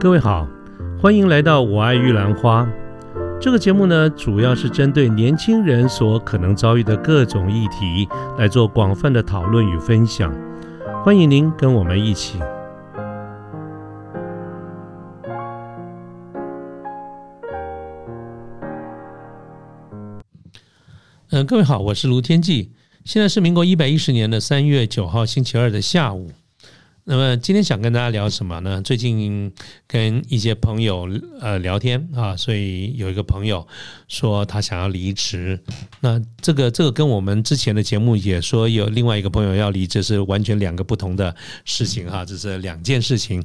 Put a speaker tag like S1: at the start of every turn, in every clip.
S1: 各位好，欢迎来到《我爱玉兰花》这个节目呢，主要是针对年轻人所可能遭遇的各种议题来做广泛的讨论与分享。欢迎您跟我们一起。嗯，各位好，我是卢天记，现在是民国一百一十年的三月九号星期二的下午。那么今天想跟大家聊什么呢？最近跟一些朋友呃聊天啊，所以有一个朋友说他想要离职。那这个这个跟我们之前的节目也说有另外一个朋友要离职，是完全两个不同的事情哈，这是两件事情。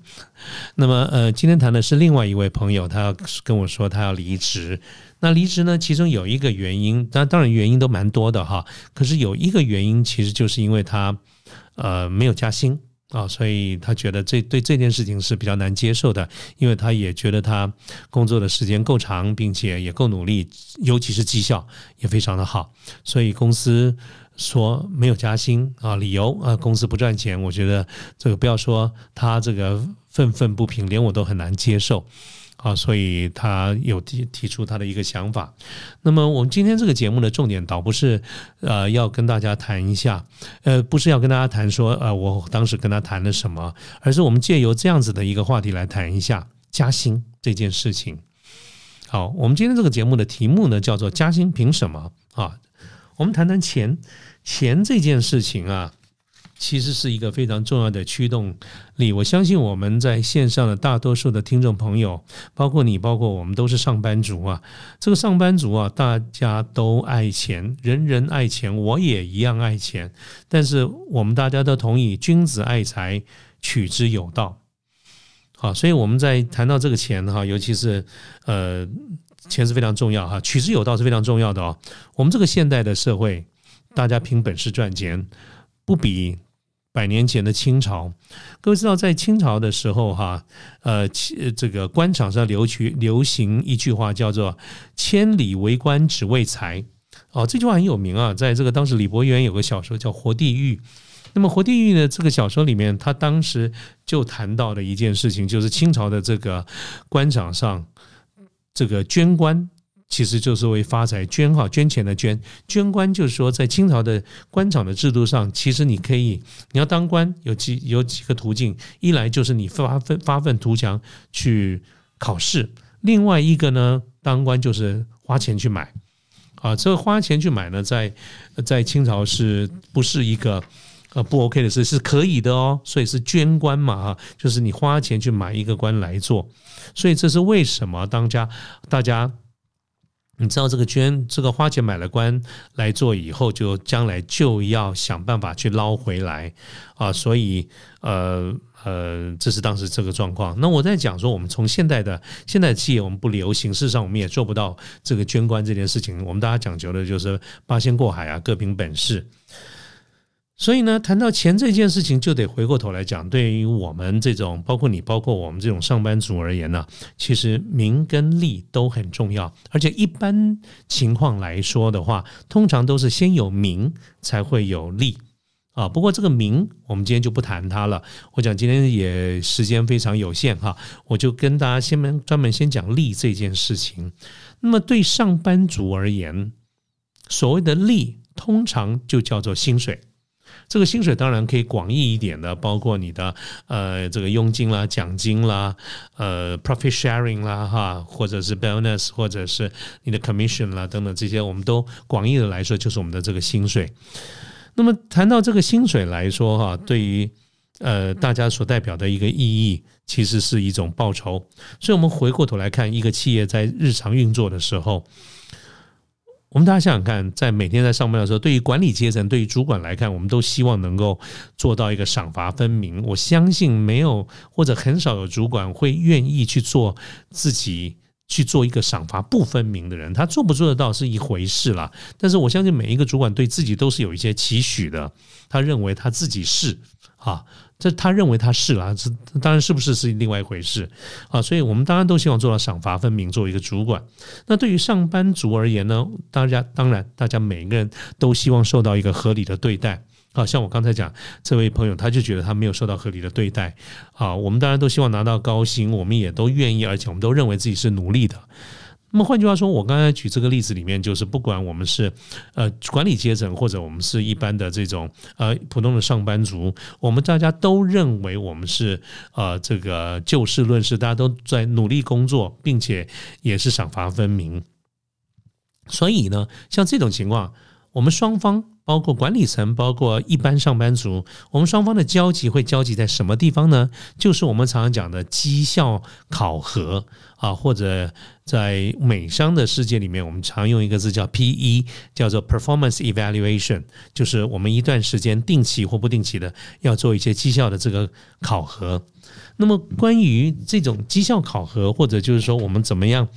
S1: 那么呃，今天谈的是另外一位朋友，他跟我说他要离职。那离职呢，其中有一个原因，当当然原因都蛮多的哈。可是有一个原因，其实就是因为他呃没有加薪。啊，所以他觉得这对这件事情是比较难接受的，因为他也觉得他工作的时间够长，并且也够努力，尤其是绩效也非常的好，所以公司说没有加薪啊，理由啊，公司不赚钱，我觉得这个不要说他这个愤愤不平，连我都很难接受。啊，所以他有提提出他的一个想法。那么我们今天这个节目的重点倒不是呃要跟大家谈一下，呃不是要跟大家谈说呃我当时跟他谈了什么，而是我们借由这样子的一个话题来谈一下加薪这件事情。好，我们今天这个节目的题目呢叫做加薪凭什么啊？我们谈谈钱，钱这件事情啊。其实是一个非常重要的驱动力。我相信我们在线上的大多数的听众朋友，包括你，包括我们，都是上班族啊。这个上班族啊，大家都爱钱，人人爱钱，我也一样爱钱。但是我们大家都同意，君子爱财，取之有道。好，所以我们在谈到这个钱哈，尤其是呃，钱是非常重要哈，取之有道是非常重要的哦。我们这个现代的社会，大家凭本事赚钱，不比。百年前的清朝，各位知道，在清朝的时候，哈，呃，这个官场上流去流行一句话，叫做“千里为官，只为财”。哦，这句话很有名啊，在这个当时李伯元有个小说叫《活地狱》，那么《活地狱》的这个小说里面，他当时就谈到的一件事情，就是清朝的这个官场上，这个捐官。其实就是为发财捐哈，捐钱的捐，捐官就是说，在清朝的官场的制度上，其实你可以，你要当官有几有几个途径，一来就是你发奋发奋图强去考试，另外一个呢，当官就是花钱去买，啊，这个花钱去买呢，在在清朝是不是一个呃不 OK 的事？是可以的哦，所以是捐官嘛哈，就是你花钱去买一个官来做，所以这是为什么当家大家。你知道这个捐这个花钱买了官来做以后，就将来就要想办法去捞回来啊！所以呃呃，这是当时这个状况。那我在讲说，我们从现代的现代企业，我们不流行，事上我们也做不到这个捐官这件事情。我们大家讲究的就是八仙过海啊，各凭本事。所以呢，谈到钱这件事情，就得回过头来讲。对于我们这种，包括你，包括我们这种上班族而言呢，其实名跟利都很重要。而且一般情况来说的话，通常都是先有名才会有利啊。不过这个名，我们今天就不谈它了。我讲今天也时间非常有限哈，我就跟大家先门专门先讲利这件事情。那么对上班族而言，所谓的利，通常就叫做薪水。这个薪水当然可以广义一点的，包括你的呃这个佣金啦、奖金啦、呃 profit sharing 啦哈，或者是 bonus，或者是你的 commission 啦等等这些，我们都广义的来说就是我们的这个薪水。那么谈到这个薪水来说哈，对于呃大家所代表的一个意义，其实是一种报酬。所以我们回过头来看一个企业在日常运作的时候。我们大家想想看，在每天在上班的时候，对于管理阶层、对于主管来看，我们都希望能够做到一个赏罚分明。我相信没有或者很少有主管会愿意去做自己去做一个赏罚不分明的人。他做不做得到是一回事啦。但是我相信每一个主管对自己都是有一些期许的。他认为他自己是啊。这他认为他是啦，这当然是不是是另外一回事啊？所以我们当然都希望做到赏罚分明，作为一个主管。那对于上班族而言呢，大家当然大家每个人都希望受到一个合理的对待好像我刚才讲这位朋友，他就觉得他没有受到合理的对待啊。我们当然都希望拿到高薪，我们也都愿意，而且我们都认为自己是努力的。那么换句话说，我刚才举这个例子里面，就是不管我们是呃管理阶层，或者我们是一般的这种呃普通的上班族，我们大家都认为我们是呃这个就事论事，大家都在努力工作，并且也是赏罚分明。所以呢，像这种情况，我们双方。包括管理层，包括一般上班族，我们双方的交集会交集在什么地方呢？就是我们常常讲的绩效考核啊，或者在美商的世界里面，我们常用一个字叫 P.E.，叫做 Performance Evaluation，就是我们一段时间定期或不定期的要做一些绩效的这个考核。那么关于这种绩效考核，或者就是说我们怎么样？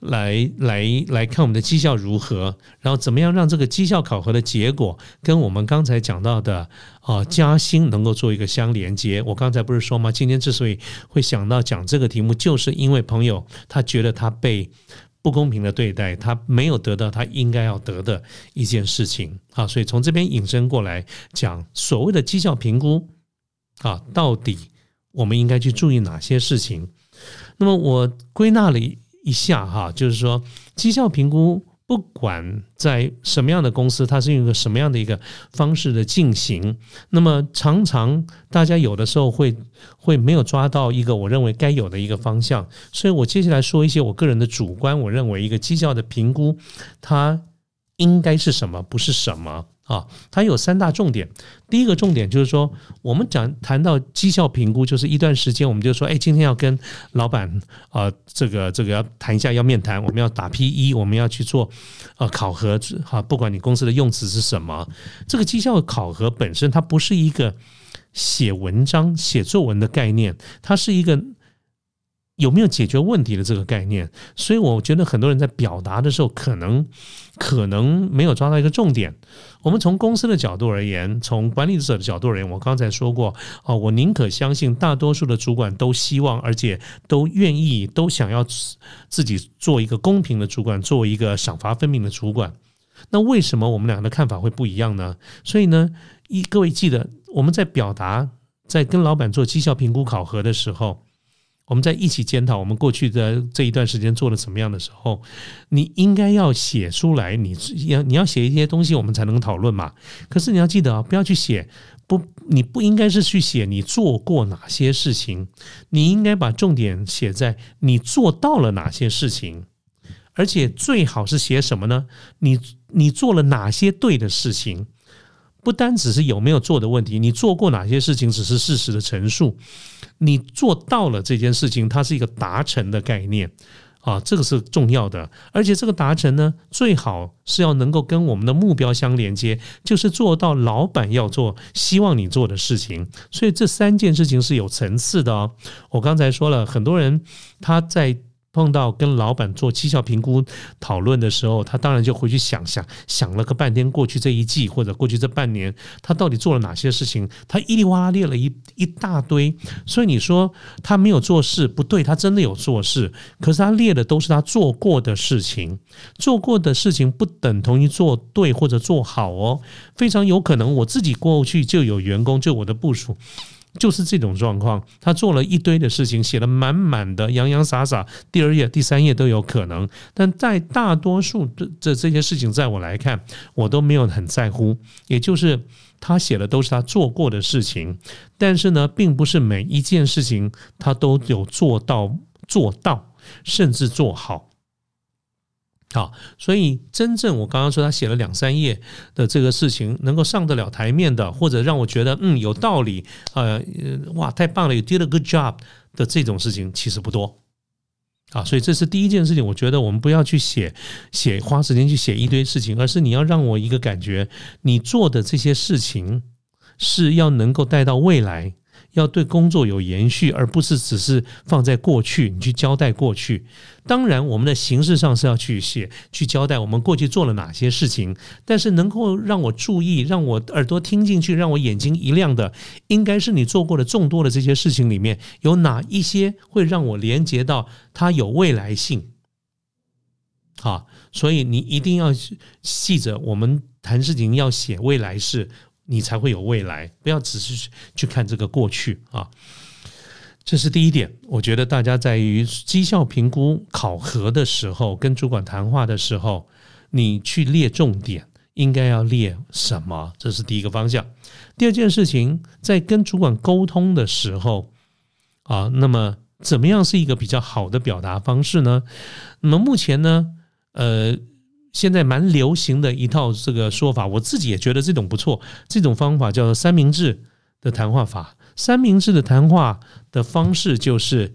S1: 来来来看我们的绩效如何，然后怎么样让这个绩效考核的结果跟我们刚才讲到的啊加薪能够做一个相连接？我刚才不是说吗？今天之所以会想到讲这个题目，就是因为朋友他觉得他被不公平的对待，他没有得到他应该要得的一件事情啊，所以从这边引申过来讲，所谓的绩效评估啊，到底我们应该去注意哪些事情？那么我归纳了。一下哈，就是说绩效评估，不管在什么样的公司，它是用一个什么样的一个方式的进行，那么常常大家有的时候会会没有抓到一个我认为该有的一个方向，所以我接下来说一些我个人的主观，我认为一个绩效的评估它应该是什么，不是什么。啊，它有三大重点。第一个重点就是说，我们讲谈到绩效评估，就是一段时间，我们就说，哎，今天要跟老板啊，这个这个要谈一下，要面谈，我们要打 P 一，我们要去做呃考核。哈，不管你公司的用词是什么，这个绩效考核本身它不是一个写文章、写作文的概念，它是一个。有没有解决问题的这个概念？所以我觉得很多人在表达的时候，可能可能没有抓到一个重点。我们从公司的角度而言，从管理者的角度而言，我刚才说过，哦，我宁可相信大多数的主管都希望，而且都愿意，都想要自己做一个公平的主管，做一个赏罚分明的主管。那为什么我们两个的看法会不一样呢？所以呢，一各位记得，我们在表达，在跟老板做绩效评估考核的时候。我们在一起检讨我们过去的这一段时间做了怎么样的时候，你应该要写出来，你要你要写一些东西，我们才能讨论嘛。可是你要记得啊，不要去写不，你不应该是去写你做过哪些事情，你应该把重点写在你做到了哪些事情，而且最好是写什么呢？你你做了哪些对的事情？不单只是有没有做的问题，你做过哪些事情只是事实的陈述，你做到了这件事情，它是一个达成的概念啊，这个是重要的。而且这个达成呢，最好是要能够跟我们的目标相连接，就是做到老板要做、希望你做的事情。所以这三件事情是有层次的哦。我刚才说了很多人他在。碰到跟老板做绩效评估讨论的时候，他当然就回去想想，想了个半天，过去这一季或者过去这半年，他到底做了哪些事情？他一里哇啦列了一一大堆。所以你说他没有做事不对，他真的有做事。可是他列的都是他做过的事情，做过的事情不等同于做对或者做好哦。非常有可能我自己过去就有员工，就我的部署。就是这种状况，他做了一堆的事情，写了满满的洋洋洒洒，第二页、第三页都有可能。但在大多数的这这些事情，在我来看，我都没有很在乎。也就是他写的都是他做过的事情，但是呢，并不是每一件事情他都有做到做到，甚至做好。好，所以真正我刚刚说他写了两三页的这个事情，能够上得了台面的，或者让我觉得嗯有道理，呃，哇，太棒了，you did a good job 的这种事情其实不多。啊，所以这是第一件事情，我觉得我们不要去写写花时间去写一堆事情，而是你要让我一个感觉，你做的这些事情是要能够带到未来。要对工作有延续，而不是只是放在过去，你去交代过去。当然，我们的形式上是要去写、去交代我们过去做了哪些事情，但是能够让我注意、让我耳朵听进去、让我眼睛一亮的，应该是你做过的众多的这些事情里面有哪一些会让我连接到它有未来性。好，所以你一定要记着，我们谈事情要写未来式。你才会有未来。不要只是去看这个过去啊。这是第一点，我觉得大家在于绩效评估考核的时候，跟主管谈话的时候，你去列重点，应该要列什么？这是第一个方向。第二件事情，在跟主管沟通的时候，啊，那么怎么样是一个比较好的表达方式呢？那么目前呢，呃，现在蛮流行的一套这个说法，我自己也觉得这种不错，这种方法叫做三明治的谈话法。三明治的谈话的方式就是，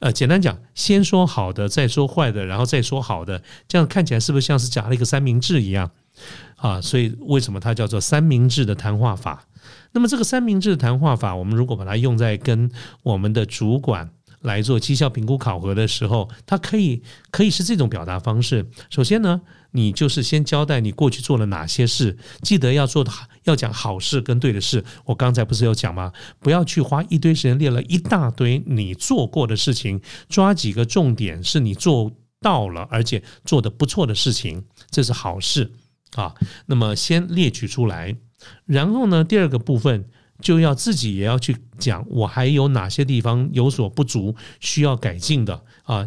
S1: 呃，简单讲，先说好的，再说坏的，然后再说好的，这样看起来是不是像是夹了一个三明治一样啊？所以为什么它叫做三明治的谈话法？那么这个三明治的谈话法，我们如果把它用在跟我们的主管。来做绩效评估考核的时候，它可以可以是这种表达方式。首先呢，你就是先交代你过去做了哪些事，记得要做的要讲好事跟对的事。我刚才不是有讲吗？不要去花一堆时间列了一大堆你做过的事情，抓几个重点是你做到了而且做的不错的事情，这是好事啊。那么先列举出来，然后呢，第二个部分。就要自己也要去讲，我还有哪些地方有所不足，需要改进的啊，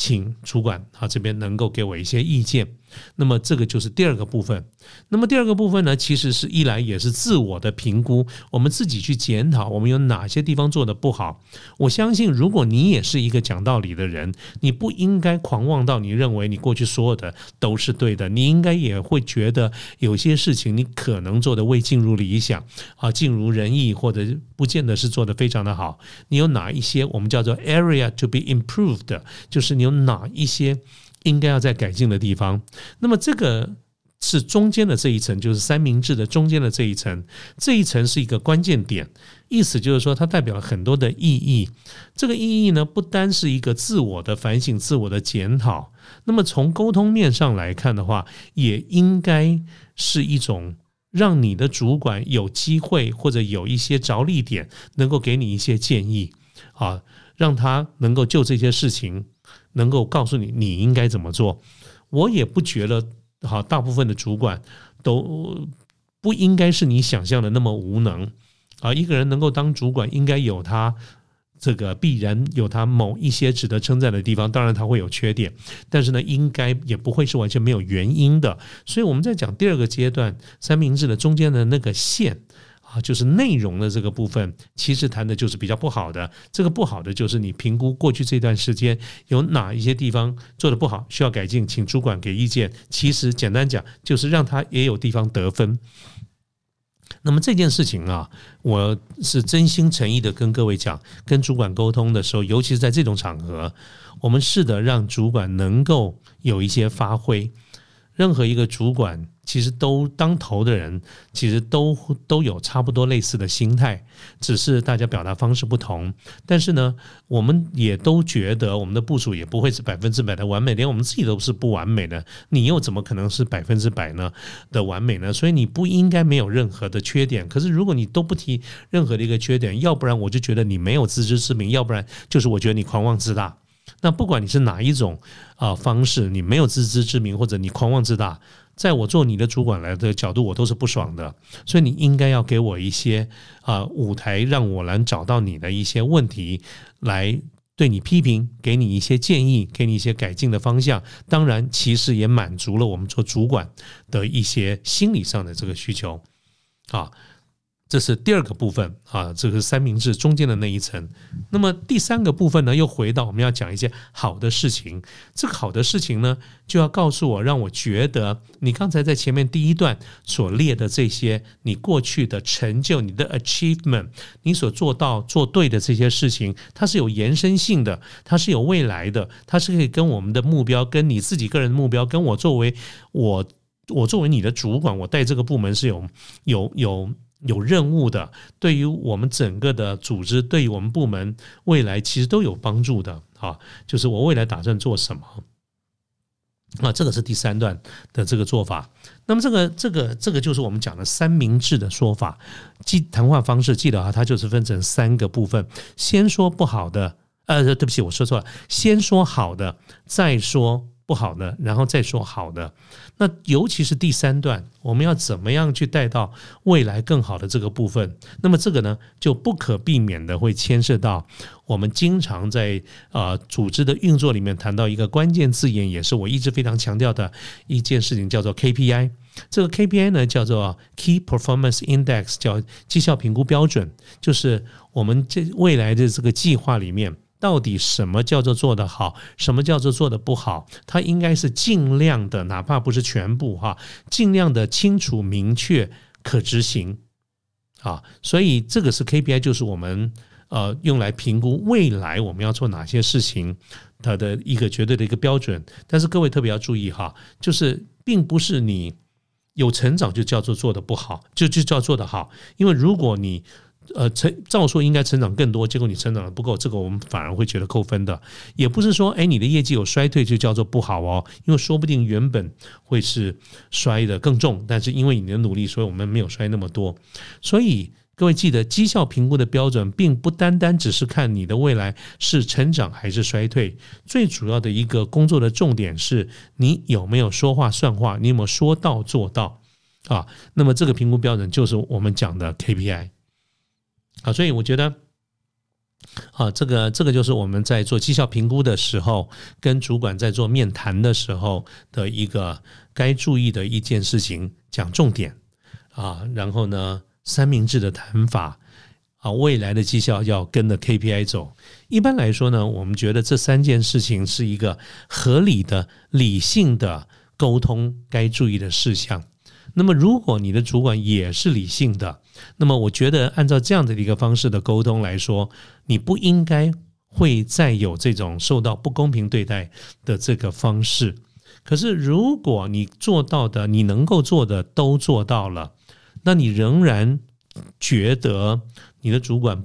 S1: 请主管啊这边能够给我一些意见。那么这个就是第二个部分。那么第二个部分呢，其实是一来也是自我的评估，我们自己去检讨我们有哪些地方做的不好。我相信，如果你也是一个讲道理的人，你不应该狂妄到你认为你过去所有的都是对的。你应该也会觉得有些事情你可能做的未尽如理想啊，尽如人意，或者不见得是做的非常的好。你有哪一些我们叫做 area to be improved，就是你哪一些。应该要在改进的地方，那么这个是中间的这一层，就是三明治的中间的这一层，这一层是一个关键点，意思就是说它代表了很多的意义。这个意义呢，不单是一个自我的反省、自我的检讨，那么从沟通面上来看的话，也应该是一种让你的主管有机会或者有一些着力点，能够给你一些建议啊，让他能够就这些事情。能够告诉你你应该怎么做，我也不觉得好。大部分的主管都不应该是你想象的那么无能啊。一个人能够当主管，应该有他这个必然有他某一些值得称赞的地方。当然他会有缺点，但是呢，应该也不会是完全没有原因的。所以我们在讲第二个阶段三明治的中间的那个线。啊，就是内容的这个部分，其实谈的就是比较不好的。这个不好的就是你评估过去这段时间有哪一些地方做的不好，需要改进，请主管给意见。其实简单讲，就是让他也有地方得分。那么这件事情啊，我是真心诚意的跟各位讲，跟主管沟通的时候，尤其是在这种场合，我们试着让主管能够有一些发挥。任何一个主管。其实都当头的人，其实都都有差不多类似的心态，只是大家表达方式不同。但是呢，我们也都觉得我们的部署也不会是百分之百的完美，连我们自己都是不完美的。你又怎么可能是百分之百呢的完美呢？所以你不应该没有任何的缺点。可是如果你都不提任何的一个缺点，要不然我就觉得你没有自知之明，要不然就是我觉得你狂妄自大。那不管你是哪一种啊方式，你没有自知之明，或者你狂妄自大。在我做你的主管来的角度，我都是不爽的，所以你应该要给我一些啊舞台，让我能找到你的一些问题，来对你批评，给你一些建议，给你一些改进的方向。当然，其实也满足了我们做主管的一些心理上的这个需求啊。这是第二个部分啊，这个三明治中间的那一层。那么第三个部分呢，又回到我们要讲一些好的事情。这个好的事情呢，就要告诉我，让我觉得你刚才在前面第一段所列的这些，你过去的成就、你的 achievement、你所做到做对的这些事情，它是有延伸性的，它是有未来的，它是可以跟我们的目标、跟你自己个人的目标、跟我作为我我作为你的主管，我带这个部门是有有。有有任务的，对于我们整个的组织，对于我们部门未来其实都有帮助的啊。就是我未来打算做什么啊？这个是第三段的这个做法。那么这个这个这个就是我们讲的三明治的说法。记谈话方式记得啊，它就是分成三个部分：先说不好的，呃，对不起，我说错了，先说好的，再说。不好的，然后再说好的。那尤其是第三段，我们要怎么样去带到未来更好的这个部分？那么这个呢，就不可避免的会牵涉到我们经常在呃组织的运作里面谈到一个关键字眼，也是我一直非常强调的一件事情，叫做 KPI。这个 KPI 呢，叫做 Key Performance Index，叫绩效评估标准，就是我们这未来的这个计划里面。到底什么叫做做得好，什么叫做做得不好？它应该是尽量的，哪怕不是全部哈，尽量的清楚明确可执行啊。所以这个是 KPI，就是我们呃用来评估未来我们要做哪些事情它的一个绝对的一个标准。但是各位特别要注意哈，就是并不是你有成长就叫做做的不好，就就叫做的好，因为如果你呃，成照说应该成长更多，结果你成长的不够，这个我们反而会觉得扣分的。也不是说，哎，你的业绩有衰退就叫做不好哦，因为说不定原本会是衰的更重，但是因为你的努力，所以我们没有衰那么多。所以各位记得，绩效评估的标准并不单单只是看你的未来是成长还是衰退，最主要的一个工作的重点是你有没有说话算话，你有没有说到做到啊？那么这个评估标准就是我们讲的 KPI。啊，所以我觉得，啊，这个这个就是我们在做绩效评估的时候，跟主管在做面谈的时候的一个该注意的一件事情，讲重点啊，然后呢，三明治的谈法啊，未来的绩效要跟着 KPI 走。一般来说呢，我们觉得这三件事情是一个合理的、理性的沟通该注意的事项。那么，如果你的主管也是理性的，那么我觉得按照这样的一个方式的沟通来说，你不应该会再有这种受到不公平对待的这个方式。可是，如果你做到的，你能够做的都做到了，那你仍然觉得你的主管。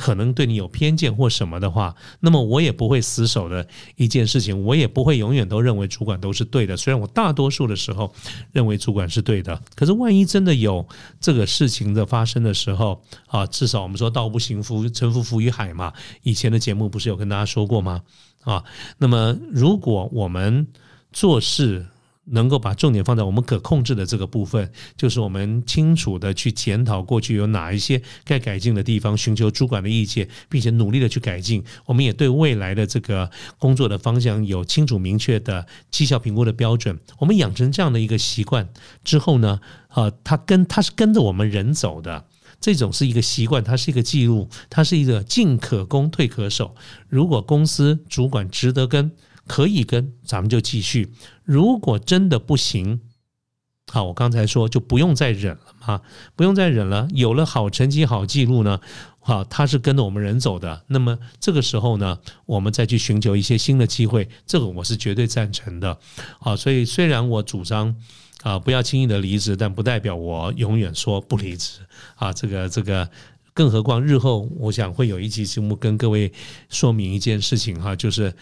S1: 可能对你有偏见或什么的话，那么我也不会死守的一件事情，我也不会永远都认为主管都是对的。虽然我大多数的时候认为主管是对的，可是万一真的有这个事情的发生的时候啊，至少我们说“道不行，浮沉浮浮于海”嘛。以前的节目不是有跟大家说过吗？啊，那么如果我们做事，能够把重点放在我们可控制的这个部分，就是我们清楚的去检讨过去有哪一些该改进的地方，寻求主管的意见，并且努力的去改进。我们也对未来的这个工作的方向有清楚明确的绩效评估的标准。我们养成这样的一个习惯之后呢，啊，它跟它是跟着我们人走的，这种是一个习惯，它是一个记录，它是一个进可攻退可守。如果公司主管值得跟。可以跟咱们就继续，如果真的不行，好，我刚才说就不用再忍了嘛，不用再忍了。有了好成绩、好记录呢，好，他是跟着我们人走的。那么这个时候呢，我们再去寻求一些新的机会，这个我是绝对赞成的。好，所以虽然我主张啊不要轻易的离职，但不代表我永远说不离职啊。这个这个，更何况日后我想会有一期节目跟各位说明一件事情哈，就是。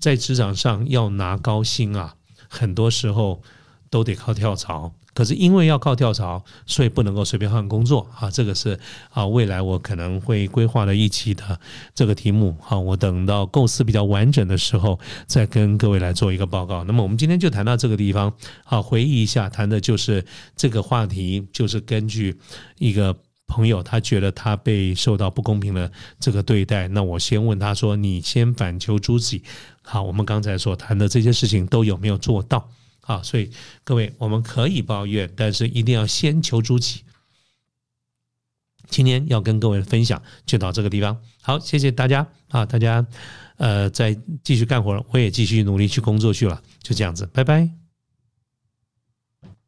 S1: 在职场上要拿高薪啊，很多时候都得靠跳槽。可是因为要靠跳槽，所以不能够随便换工作啊。这个是啊，未来我可能会规划的一期的这个题目啊。我等到构思比较完整的时候，再跟各位来做一个报告。那么我们今天就谈到这个地方啊，回忆一下，谈的就是这个话题，就是根据一个。朋友，他觉得他被受到不公平的这个对待，那我先问他说：“你先反求诸己。”好，我们刚才所谈的这些事情都有没有做到？啊，所以各位，我们可以抱怨，但是一定要先求诸己。今天要跟各位分享就到这个地方。好，谢谢大家啊！大家呃，再继续干活，我也继续努力去工作去了。就这样子，拜拜。